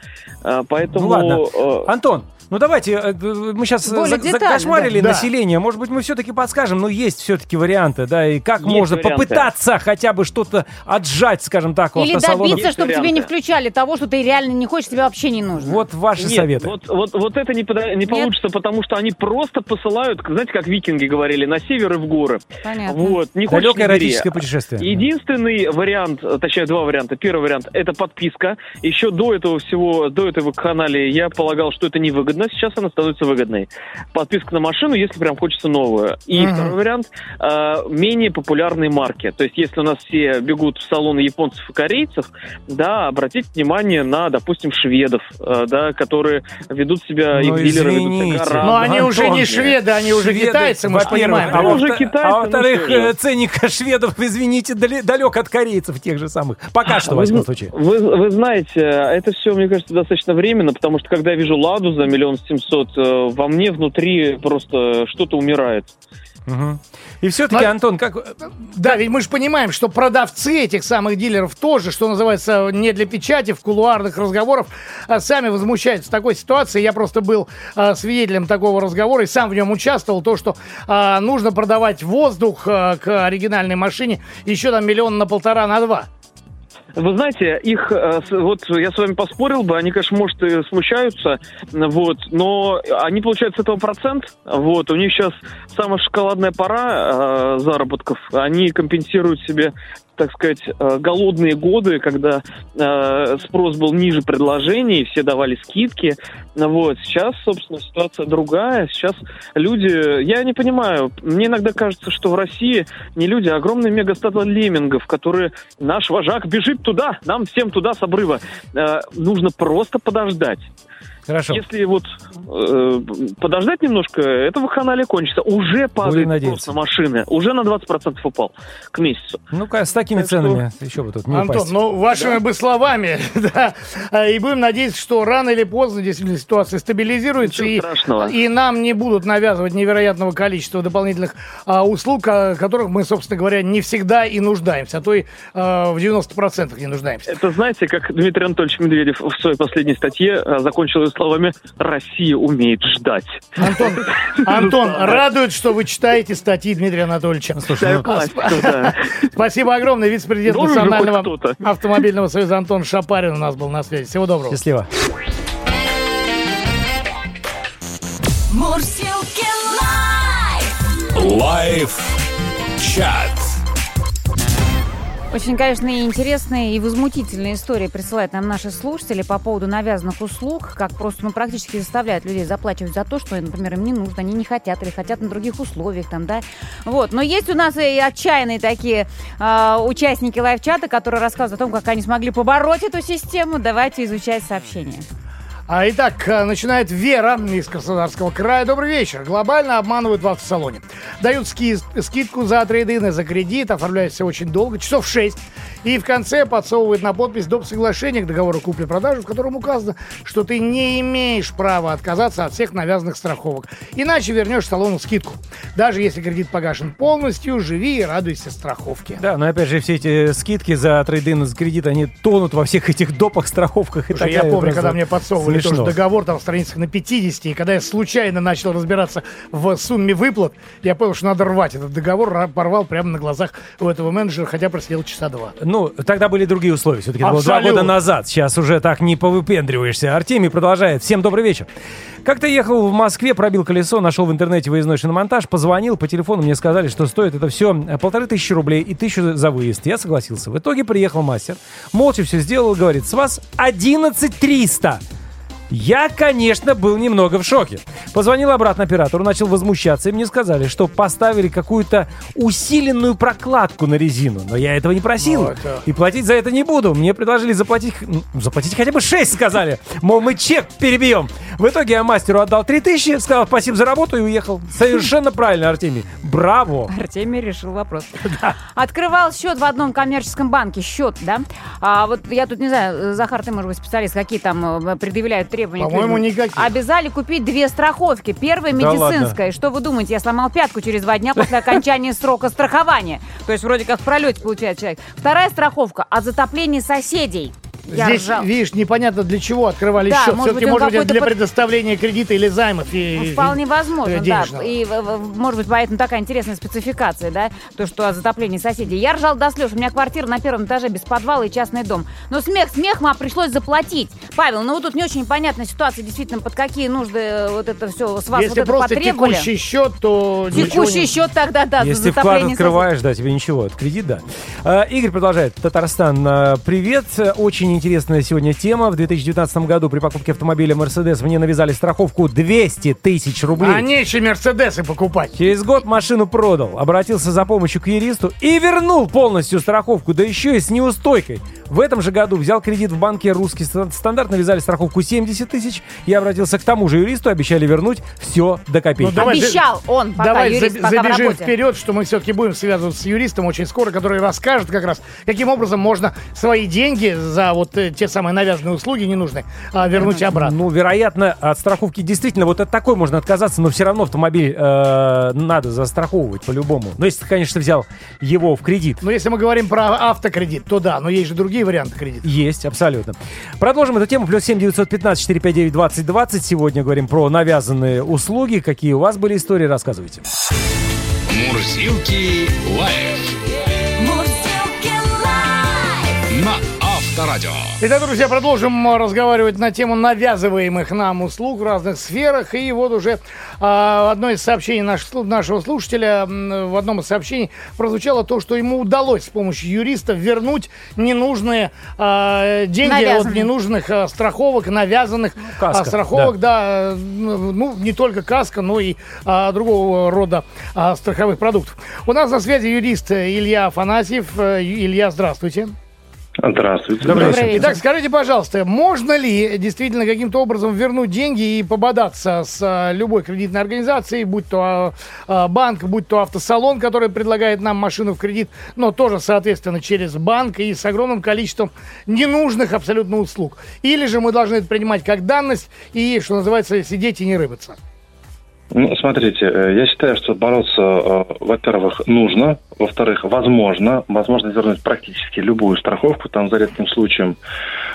S11: А, поэтому...
S3: Ну ладно.
S11: э,
S3: Антон, ну давайте, э, мы сейчас
S4: Более детально,
S3: закошмарили
S5: да.
S3: население. Может быть, мы все-таки подскажем, но есть все-таки варианты, да, и как
S11: Есть
S3: можно
S11: варианты.
S3: попытаться хотя бы что-то отжать, скажем так, у
S4: Или добиться,
S11: Есть
S4: чтобы тебе не
S11: варианты.
S4: включали того, что ты реально не хочешь, тебе вообще не нужно.
S3: Вот ваши
S11: Нет,
S3: советы.
S11: Вот, вот, вот это не, пода- не получится, потому что они просто посылают, знаете, как викинги говорили, на север и в горы.
S4: Понятно.
S11: Вот, не
S3: Далекое эротическое путешествие.
S11: Единственный вариант, э, точнее два варианта. Первый вариант – это подписка. Еще до этого всего, до этого канале я полагал, что это невыгодно. Сейчас она становится выгодной. Подписка на машину, если прям хочется новую. И
S5: Мгм.
S11: второй вариант э, менее популярные марки. То есть, если у нас все бегут в салоны японцев и корейцев, да, обратите внимание на, допустим, шведов, э, да, которые ведут себя,
S3: Ну,
S11: их дилеры
S3: извините.
S11: ведут себя
S5: Но
S11: гораздо.
S5: они уже не шведы, они уже
S3: Шведы,
S5: китайцы, мы же понимаем.
S3: а,
S11: Они уже китайцы,
S3: а во-вторых, э, ценник шведов, извините, далек от корейцев тех же самых. Пока что, во
S11: Вы,
S3: всяком
S11: зн-
S3: случае.
S11: вы, вы знаете, это все, мне кажется, достаточно временно, потому что когда я вижу Ладу за миллион семьсот, э, во мне внутри просто что-то умирает.
S3: Мгм. И все-таки,
S5: Но-
S3: Антон, как...
S5: Да, ведь мы же понимаем, что продавцы этих самых дилеров тоже, что называется, не для печати, в кулуарных разговоров, а, сами возмущаются такой ситуации. Я просто был а, свидетелем такого разговора и сам в нем участвовал. То, что а, нужно продавать воздух а, к оригинальной машине еще там миллион на полтора, на два.
S11: Вы знаете, их, э, вот я с вами поспорил бы, они, конечно, может, и смущаются, вот, но они получают с этого процент, вот, у них сейчас самая шоколадная пора э, заработков, они компенсируют себе так сказать, э, голодные годы, когда э, спрос был ниже предложений, все давали скидки. Вот. Сейчас, собственно, ситуация другая. Сейчас люди... Я не понимаю, мне иногда кажется, что в России не люди, а огромные мегастада леммингов, которые... Наш вожак бежит туда, нам всем туда с обрыва. Э, нужно просто подождать.
S3: Хорошо.
S11: Если вот э, подождать немножко, это вакханалия кончится. Уже падает спрос на машины. Уже на 20% упал к месяцу.
S3: Ну-ка, с такими
S11: Так что-
S3: ценами еще бы тут не
S5: Антон,
S3: упасть.
S5: ну, вашими бы словами, да. И будем надеяться, что рано или поздно действительно ситуация стабилизируется, и,
S11: страшного.
S5: и нам не будут навязывать невероятного количества дополнительных а, услуг, о которых мы, собственно говоря, не всегда и нуждаемся, а то и а, в 90% не нуждаемся.
S11: Это знаете, как Дмитрий Анатольевич Медведев в своей последней статье э, закончил словами «Россия умеет ждать».
S5: Антон, Антон, радует, что вы читаете статьи Дмитрия Анатольевича.
S3: Слушай, ну,
S11: да.
S5: Спасибо огромное. Вице-президент
S11: хоть
S5: Национального автомобильного союза Антон Шапарин у нас был на связи. Всего доброго.
S3: счастливо.
S2: Мурсилки лайф.
S1: Live чат.
S4: Очень, конечно, и интересные, и возмутительные истории присылают нам наши слушатели по поводу навязанных услуг, как просто, ну, практически заставляют людей заплачивать за то, что, например, им не нужно, они не хотят или хотят на других условиях, там, да. Вот. Но есть у нас и отчаянные такие а, участники live -чата, которые рассказывают о том, как они смогли побороть эту систему. Давайте изучать сообщения.
S5: А, итак, э, начинает Вера из Краснодарского края. Добрый вечер. Глобально обманывают в автосалоне. Дают ски- скидку за трейдин и за кредит, оформляют все очень долго, часов 6. И в конце подсовывают на подпись доп. соглашения к договору купли-продажи, в котором указано, что ты не имеешь права отказаться от всех навязанных страховок. Иначе вернешь салону скидку. Даже если кредит погашен полностью, живи и радуйся страховке.
S3: Да, но опять же, все эти скидки за трейдинг, за кредит, они тонут во всех этих допах, страховках и так
S5: Слушай, я
S3: далее.
S5: помню, когда мне подсовывали
S3: смешно.
S5: тоже договор там в страницах на 50, и когда я случайно начал разбираться в сумме выплат, я понял, что надо рвать этот договор, порвал прямо на глазах у этого менеджера, хотя просидел часа два.
S3: Ну, тогда были другие условия. Все-таки это было два года назад. Сейчас уже так не повыпендриваешься. Артемий продолжает. Всем добрый вечер. Как-то ехал в Москве, пробил колесо, нашел в интернете выездной шиномонтаж, позвонил по телефону, мне сказали, что стоит это все полторы тысячи рублей и тысячу за выезд. Я согласился. В итоге приехал мастер, молча все сделал, говорит, с вас 11 300. Я, конечно, был немного в шоке. Позвонил обратно оператору, начал возмущаться, и мне сказали, что поставили какую-то усиленную прокладку на резину. Но я этого не просил.
S5: Ну, это-
S3: И платить за это не буду. Мне предложили заплатить, ну, заплатить хотя бы 6, сказали. Мол, мы чек перебьем. В итоге я мастеру отдал 3000, сказал спасибо за работу и уехал. Совершенно правильно, Артемий. Браво.
S4: Артемий решил вопрос. Открывал счет в одном коммерческом банке. Счет, да? А вот я тут не знаю, Захар, ты, может быть, специалист, какие там э, предъявляют требования? К
S5: По-моему, никаких.
S4: Обязали купить две страховки. Первая
S3: Да
S4: медицинская. И Что вы думаете, я сломал пятку через два дня после окончания срока страхования? То есть вроде как в пролете получает человек. Вторая страховка от затопления соседей. Я
S5: Здесь,
S4: ржал.
S5: видишь, непонятно для чего открывали
S4: Да,
S5: счет.
S4: может
S5: Все-таки,
S4: быть,
S5: может быть, это для
S4: под-
S5: предоставления кредита или займов. И,
S4: Ну, Вполне возможно,
S5: э,
S4: да.
S5: денежного.
S4: И, может быть, поэтому такая интересная спецификация, да, то, что о затоплении соседей. Я ржал до слез. У меня квартира на первом этаже без подвала и частный дом. Но смех смехом, а пришлось заплатить. Павел, ну вот тут не очень понятная ситуация, действительно, под какие нужды э, вот это все с вас
S5: Если
S4: вот это
S5: просто
S4: потребовали.
S5: текущий счет, то
S4: Текущий
S5: не-
S4: счет тогда, да,
S3: Если вклад открываешь, да, тебе ничего. Это кредит, да. А, Игорь продолжает. Татарстан, а, привет. Очень интересная сегодня тема. В 2019 году при покупке автомобиля Mercedes мне навязали страховку 200 тысяч рублей.
S5: А нече Мерседесы покупать.
S3: Через год машину продал, обратился за помощью к юристу и вернул полностью страховку, да еще и с неустойкой. В этом же году взял кредит в банке «Русский ста- стандарт», навязали страховку 70 тысяч. Я обратился к тому же юристу, обещали вернуть все до копейки.
S5: Ну, давай
S4: Обещал он, пока
S5: Давай
S4: юрист,
S5: заб-
S4: пока в
S5: забежим
S4: работе.
S5: вперед, что мы все-таки будем связываться с юристом очень скоро, который расскажет как раз, каким образом можно свои деньги за вот э, те самые навязанные услуги ненужные а, вернуть обратно.
S3: Ну, вероятно, от страховки действительно вот от такой можно отказаться, но все равно автомобиль э, надо застраховывать по-любому. Но если ты, конечно, взял его в кредит.
S5: Но если мы говорим про автокредит, то да, но есть же другие варианты кредита.
S3: Есть, абсолютно. Продолжим эту тему. Плюс 7 915 459 20 20. Сегодня говорим про навязанные услуги. Какие у вас были истории, рассказывайте.
S1: Мурзилки лайф Авторадио.
S5: Итак, друзья, продолжим э, разговаривать на тему навязываемых нам услуг в разных сферах. И вот уже а, одно из сообщений наш- нашего слушателя, в одном из сообщений прозвучало то, что ему удалось с помощью юриста вернуть ненужные а, деньги от ненужных а, страховок, навязанных
S3: Каска,
S5: а, страховок, да. э, ну, не только каска, но и а, другого рода а, страховых продуктов. У нас на связи юрист э, Илья Афанасьев. Э, Илья, здравствуйте.
S12: Здравствуйте.
S3: Добрый
S4: вечер.
S5: Итак, скажите, пожалуйста, можно ли действительно каким-то образом вернуть деньги и пободаться с а, любой кредитной организацией, будь то а, а, банк, будь то автосалон, который предлагает нам машину в кредит, но тоже, соответственно, через банк и с огромным количеством ненужных абсолютно услуг? Или же мы должны это принимать как данность и, что называется, сидеть и не рыбаться?
S12: Ну, смотрите, э, я считаю, что бороться, э, во-первых, нужно, во-вторых, возможно, возможно вернуть практически любую страховку, там, за редким случаем.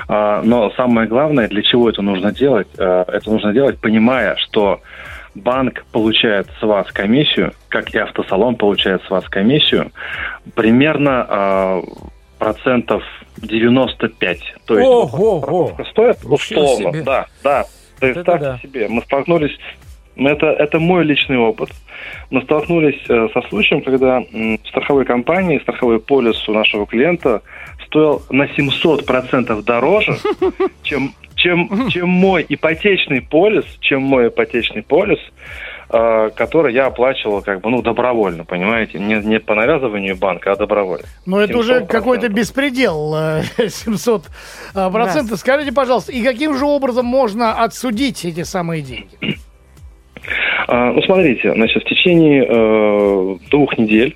S12: А, Но самое главное, для чего это нужно делать, э, это нужно делать, понимая, что банк получает с вас комиссию, как и автосалон получает с вас комиссию, примерно процентов 95. То есть
S3: Ого,
S12: страховка стоит условно,
S3: себе.
S12: да, да. Представьте
S3: Это да.
S12: себе, мы столкнулись, ну, это, это мой личный опыт. Мы столкнулись э, со случаем, когда в страховой компании страховой полис у нашего клиента стоил на 700% дороже, чем, чем, чем мой ипотечный полис, чем мой ипотечный полис, э, который я оплачивал как бы, ну, добровольно, понимаете? Не, не по навязыванию банка, а добровольно.
S5: Но это уже
S12: 700%.
S5: какой-то беспредел, э, 700 э, процентов. Скажите, пожалуйста, и каким же образом можно отсудить эти самые деньги?
S12: А, Ну, смотрите, значит, в течение э, двух недель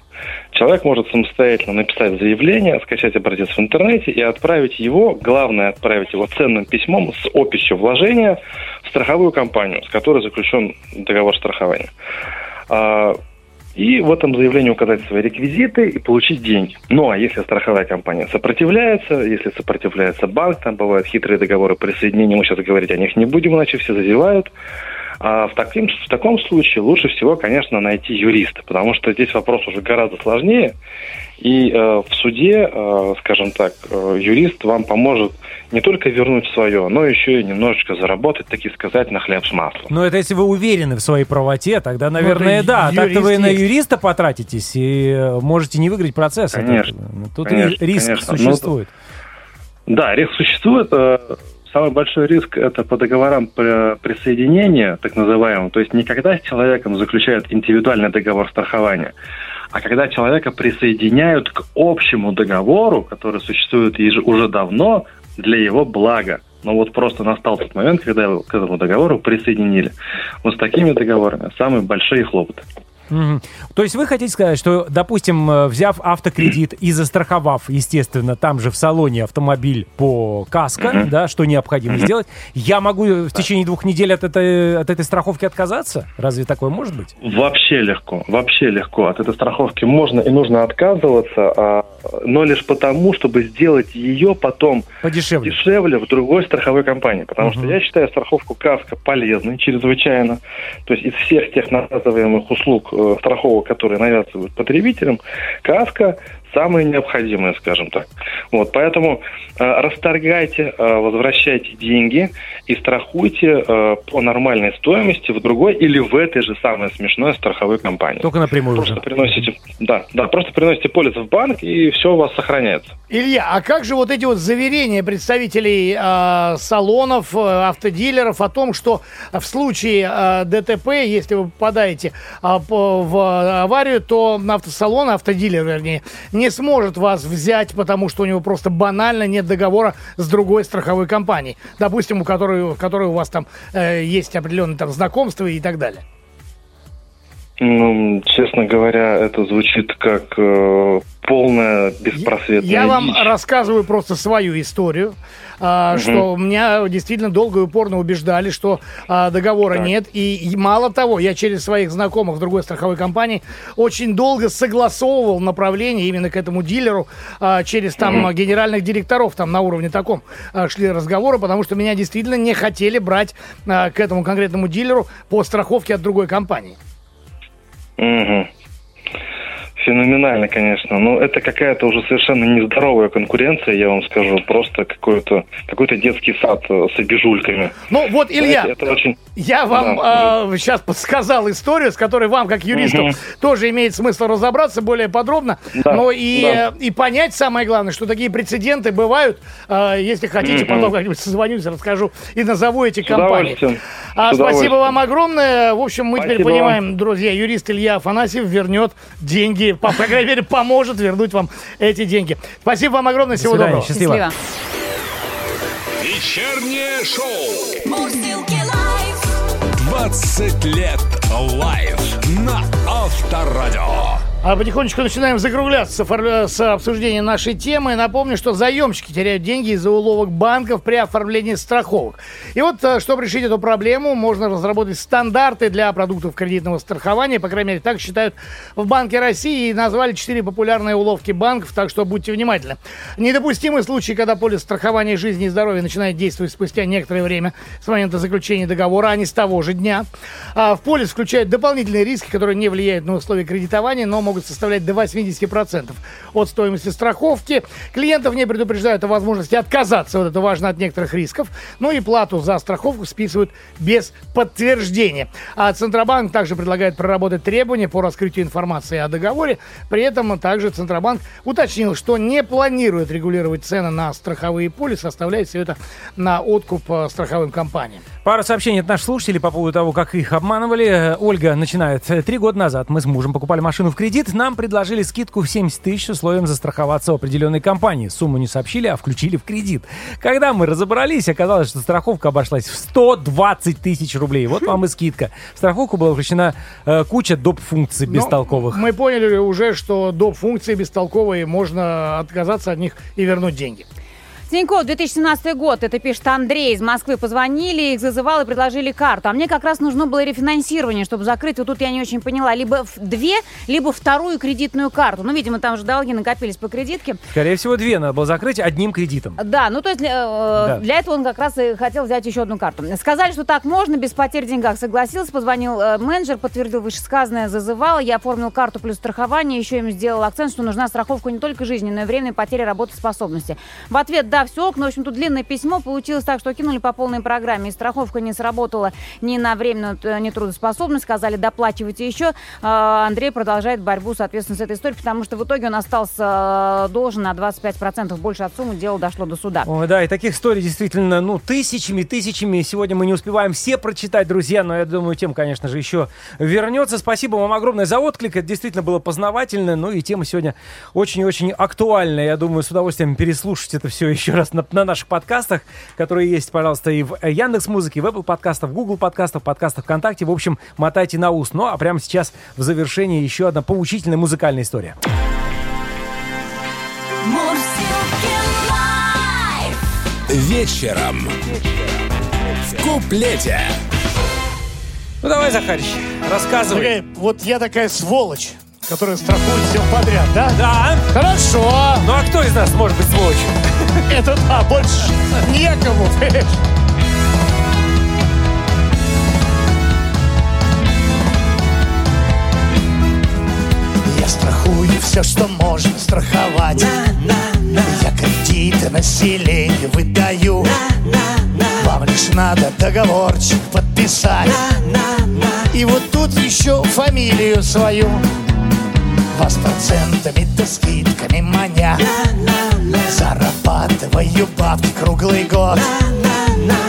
S12: человек может самостоятельно написать заявление, скачать образец в интернете и отправить его, главное, отправить его ценным письмом с описью вложения в страховую компанию, с которой заключен договор страхования. А, И в этом заявлении указать свои реквизиты и получить деньги. Ну, а если страховая компания сопротивляется, если сопротивляется банк, там бывают хитрые договоры присоединения, мы сейчас говорить о них не будем, иначе все зазевают. А в, таким, в таком случае лучше всего, конечно, найти юриста, потому что здесь вопрос уже гораздо сложнее. И э, в суде, э, скажем так, э, юрист вам поможет не только вернуть свое, но еще и немножечко заработать, таки сказать, на хлеб с маслом.
S3: Но это если вы уверены в своей правоте, тогда, наверное,
S5: Ну,
S3: да.
S5: юрист
S3: Так-то вы на
S5: есть.
S3: юриста потратитесь и э, можете не выиграть процесс. Это-
S12: Конечно.
S3: Тут
S12: Конечно,
S3: ри- риск
S12: конечно. Ну,
S3: существует.
S12: Да, риск существует. Самый большой риск это по договорам при- присоединения, так называемым. То есть не когда с человеком заключают индивидуальный договор страхования, а когда человека присоединяют к общему договору, который существует уже давно для его блага. Но вот просто настал тот момент, когда его к этому договору присоединили. Вот с такими договорами самые большие хлопоты.
S3: Мгм. То есть вы хотите сказать, что, допустим, э, взяв автокредит и застраховав, естественно, там же в салоне автомобиль по каско, да, что необходимо сделать, я могу в течение двух недель от этой, от этой страховки отказаться? Разве такое может быть?
S12: Вообще легко, вообще легко. От этой страховки можно и нужно отказываться, а, но лишь потому, чтобы сделать ее потом
S3: Подешевле.
S12: дешевле в другой страховой компании. Потому что я считаю страховку КАСКО полезной чрезвычайно. То есть из всех тех навязываемых услуг э, страховок, которые навязывают потребителям, КАСКО самые необходимые, скажем так. Вот, поэтому э, расторгайте, э, возвращайте деньги и страхуйте э, по нормальной стоимости в другой или в этой же самой смешной страховой компании.
S3: Только напрямую
S12: Просто
S3: уже.
S12: приносите, да, да, просто приносите полис в банк и все у вас сохраняется.
S5: Илья, а как же вот эти вот заверения представителей э, салонов, э, автодилеров о том, что в случае э, ДТП, если вы попадаете э, по- в аварию, то автосалон, автодилер, вернее, не сможет вас взять, потому что у него просто банально нет договора с другой страховой компанией, допустим, у которой, у которой у вас там э, есть определенные там знакомства и так далее.
S12: Ну, честно говоря, это звучит как э, полная беспросветная
S5: Я вам
S12: дичь.
S5: рассказываю просто свою историю, а, что меня действительно долго и упорно убеждали, что а, договора нет. И, и мало того, я через своих знакомых в другой страховой компании очень долго согласовывал направление именно к этому дилеру а, через там а, генеральных директоров там на уровне таком а, шли разговоры, потому что меня действительно не хотели брать а, к этому конкретному дилеру по страховке от другой компании.
S12: Мгм. Феноменально, конечно. Но это какая-то уже совершенно нездоровая конкуренция, я вам скажу. Просто какой-то какой детский сад э, с обижульками.
S5: Ну вот, Илья,
S12: Знаете, это очень...
S5: Я вам сейчас подсказал историю, с которой вам, как юристу,
S12: Мгм.
S5: тоже имеет смысл разобраться более подробно.
S12: Да,
S5: но и,
S12: да.
S5: э, и понять самое главное, что такие прецеденты бывают. Э, если хотите,
S12: Мгм.
S5: потом как-нибудь созвонюсь, расскажу и назову эти
S12: С
S5: компании. А
S12: С
S5: спасибо вам огромное. В общем, мы теперь
S12: Спасибо
S5: понимаем, друзья, юрист Илья Афанасьев вернет деньги и, по, по крайней мере, поможет вернуть вам эти деньги. Спасибо вам огромное, всего
S3: свидания,
S5: доброго.
S3: счастливо.
S1: Вечернее шоу.
S2: Мурзилки live.
S1: 20 лет live на Авторадио.
S5: А потихонечку начинаем закругляться с обсуждением нашей темы. Напомню, что заемщики теряют деньги из-за уловок банков при оформлении страховок. И вот, э, чтобы решить эту проблему, можно разработать стандарты для продуктов кредитного страхования. По крайней мере, так считают в Банке России. И назвали четыре популярные уловки банков, так что будьте внимательны. Недопустимый случай, когда полис страхования жизни и здоровья начинает действовать спустя некоторое время с момента заключения договора, а не с того же дня. А в полис включают дополнительные риски, которые не влияют на условия кредитования, но могут составлять до 80% от стоимости страховки. Клиентов не предупреждают о возможности отказаться, вот это важно, от некоторых рисков. Ну и плату за страховку списывают без подтверждения. А Центробанк также предлагает проработать требования по раскрытию информации о договоре. При этом также Центробанк уточнил, что не планирует регулировать цены на страховые полисы, оставляет все это на откуп э, страховым компаниям.
S3: Пара сообщений от наших слушателей по поводу того, как их обманывали. Э, Ольга начинает. «Э, Три года назад мы с мужем покупали машину в кредит. Нам предложили скидку в 70 тысяч с условием застраховаться у определенной компании. Сумму не сообщили, а включили в кредит. Когда мы разобрались, оказалось, что страховка обошлась в 120 тысяч рублей. Вот вам и скидка. В страховку была включена э, куча доп-функций
S5: Но
S3: бестолковых.
S5: Мы поняли уже, что доп. функции бестолковые, можно отказаться от них и вернуть деньги.
S4: Тинькофф, 2017 год, это пишет Андрей из Москвы. Позвонили, их зазывал и предложили карту. А мне как раз нужно было рефинансирование, чтобы закрыть. Вот тут я не очень поняла. Либо две, либо вторую кредитную карту. Ну, видимо, там же долги накопились по кредитке.
S3: Скорее всего, две надо было закрыть одним кредитом.
S4: Да, ну то есть для, э,
S3: Да.
S4: для этого он как раз и хотел взять еще одну карту. Сказали, что так можно, без потерь в деньгах. Согласился, позвонил э, менеджер, подтвердил вышесказанное, зазывал. Я оформил карту плюс страхование, еще им сделал акцент, что нужна страховка не только жизни, но и временной потери работоспособности. В ответ, да, все ок, но, в общем, тут длинное письмо. Получилось так, что кинули по полной программе. И страховка не сработала ни на временную нетрудоспособность. Сказали, доплачивайте еще. Э, Андрей продолжает борьбу, соответственно, с этой историей, потому что в итоге он остался э, должен на 25% больше от суммы. Дело дошло до суда.
S3: Ой, да, и таких историй действительно, ну, тысячами, тысячами. Сегодня мы не успеваем все прочитать, друзья, но я думаю, тем, конечно же, еще вернется. Спасибо вам огромное за отклик. Это действительно было познавательно. Ну и тема сегодня очень и очень актуальная. Я думаю, с удовольствием переслушать это все еще раз на, на наших подкастах, которые есть, пожалуйста, и в Яндекс Музыке, в Apple подкастах, в Google подкастах, подкастах ВКонтакте. В общем, мотайте на ус. Ну, а прямо сейчас в завершении еще одна поучительная музыкальная история.
S1: Вечером. В куплете.
S3: Ну, давай, Захарич, рассказывай.
S5: Такая, вот я такая сволочь, которая страхует все подряд, да?
S3: Да.
S5: Хорошо.
S3: Ну, а кто из нас может быть сволочью?
S5: Это да, больше некому, понимаешь? Я страхую все, что можно страховать. Я кредиты населению выдаю. Вам лишь надо договорчик подписать. И вот тут еще фамилию свою. Вас процентами да скидками маня. Зарабатываю бабки круглый год.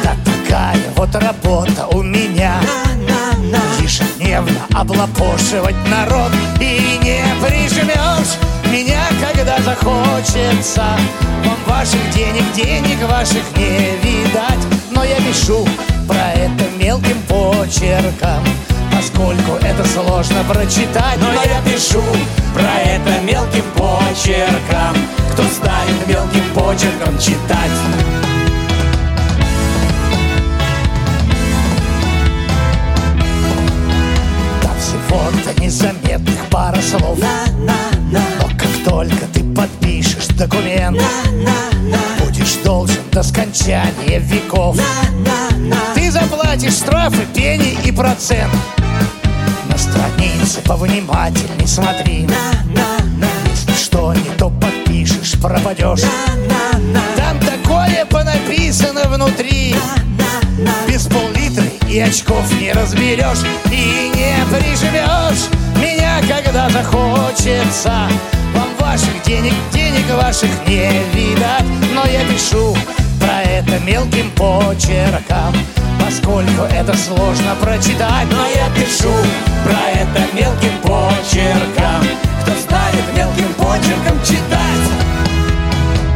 S5: Да такая вот работа у меня. Ежедневно облапошивать народ И не прижмешь меня, когда захочется Вам ваших денег, денег ваших не видать Но я пишу про это мелким почерком Поскольку это сложно прочитать Но я пишу про это мелким почерком. Кто станет мелким почерком читать? Всего-то незаметных пара слов. Но как только ты подпишешь документ Будешь должен до скончания веков. Ты заплатишь штрафы, пени и процент На странице повнимательней смотри. Если что не то подпишешь, пропадешь. Там такое понаписано внутри. Без пол-литра и очков не разберешь И не прижмешь меня, когда захочется Вам ваших денег, денег ваших не видать. Но я пишу про это мелким почерком Поскольку это сложно прочитать Но я пишу про это мелким почерком Кто
S3: станет мелким почерком читать.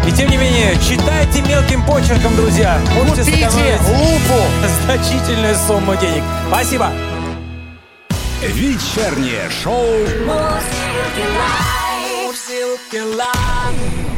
S3: И тем не менее, читайте мелким почерком, друзья. Можете
S5: Купите
S3: сэкономить
S5: лупу.
S3: значительную сумму денег. Спасибо.
S1: Вечернее шоу
S2: Мурзилки лайф.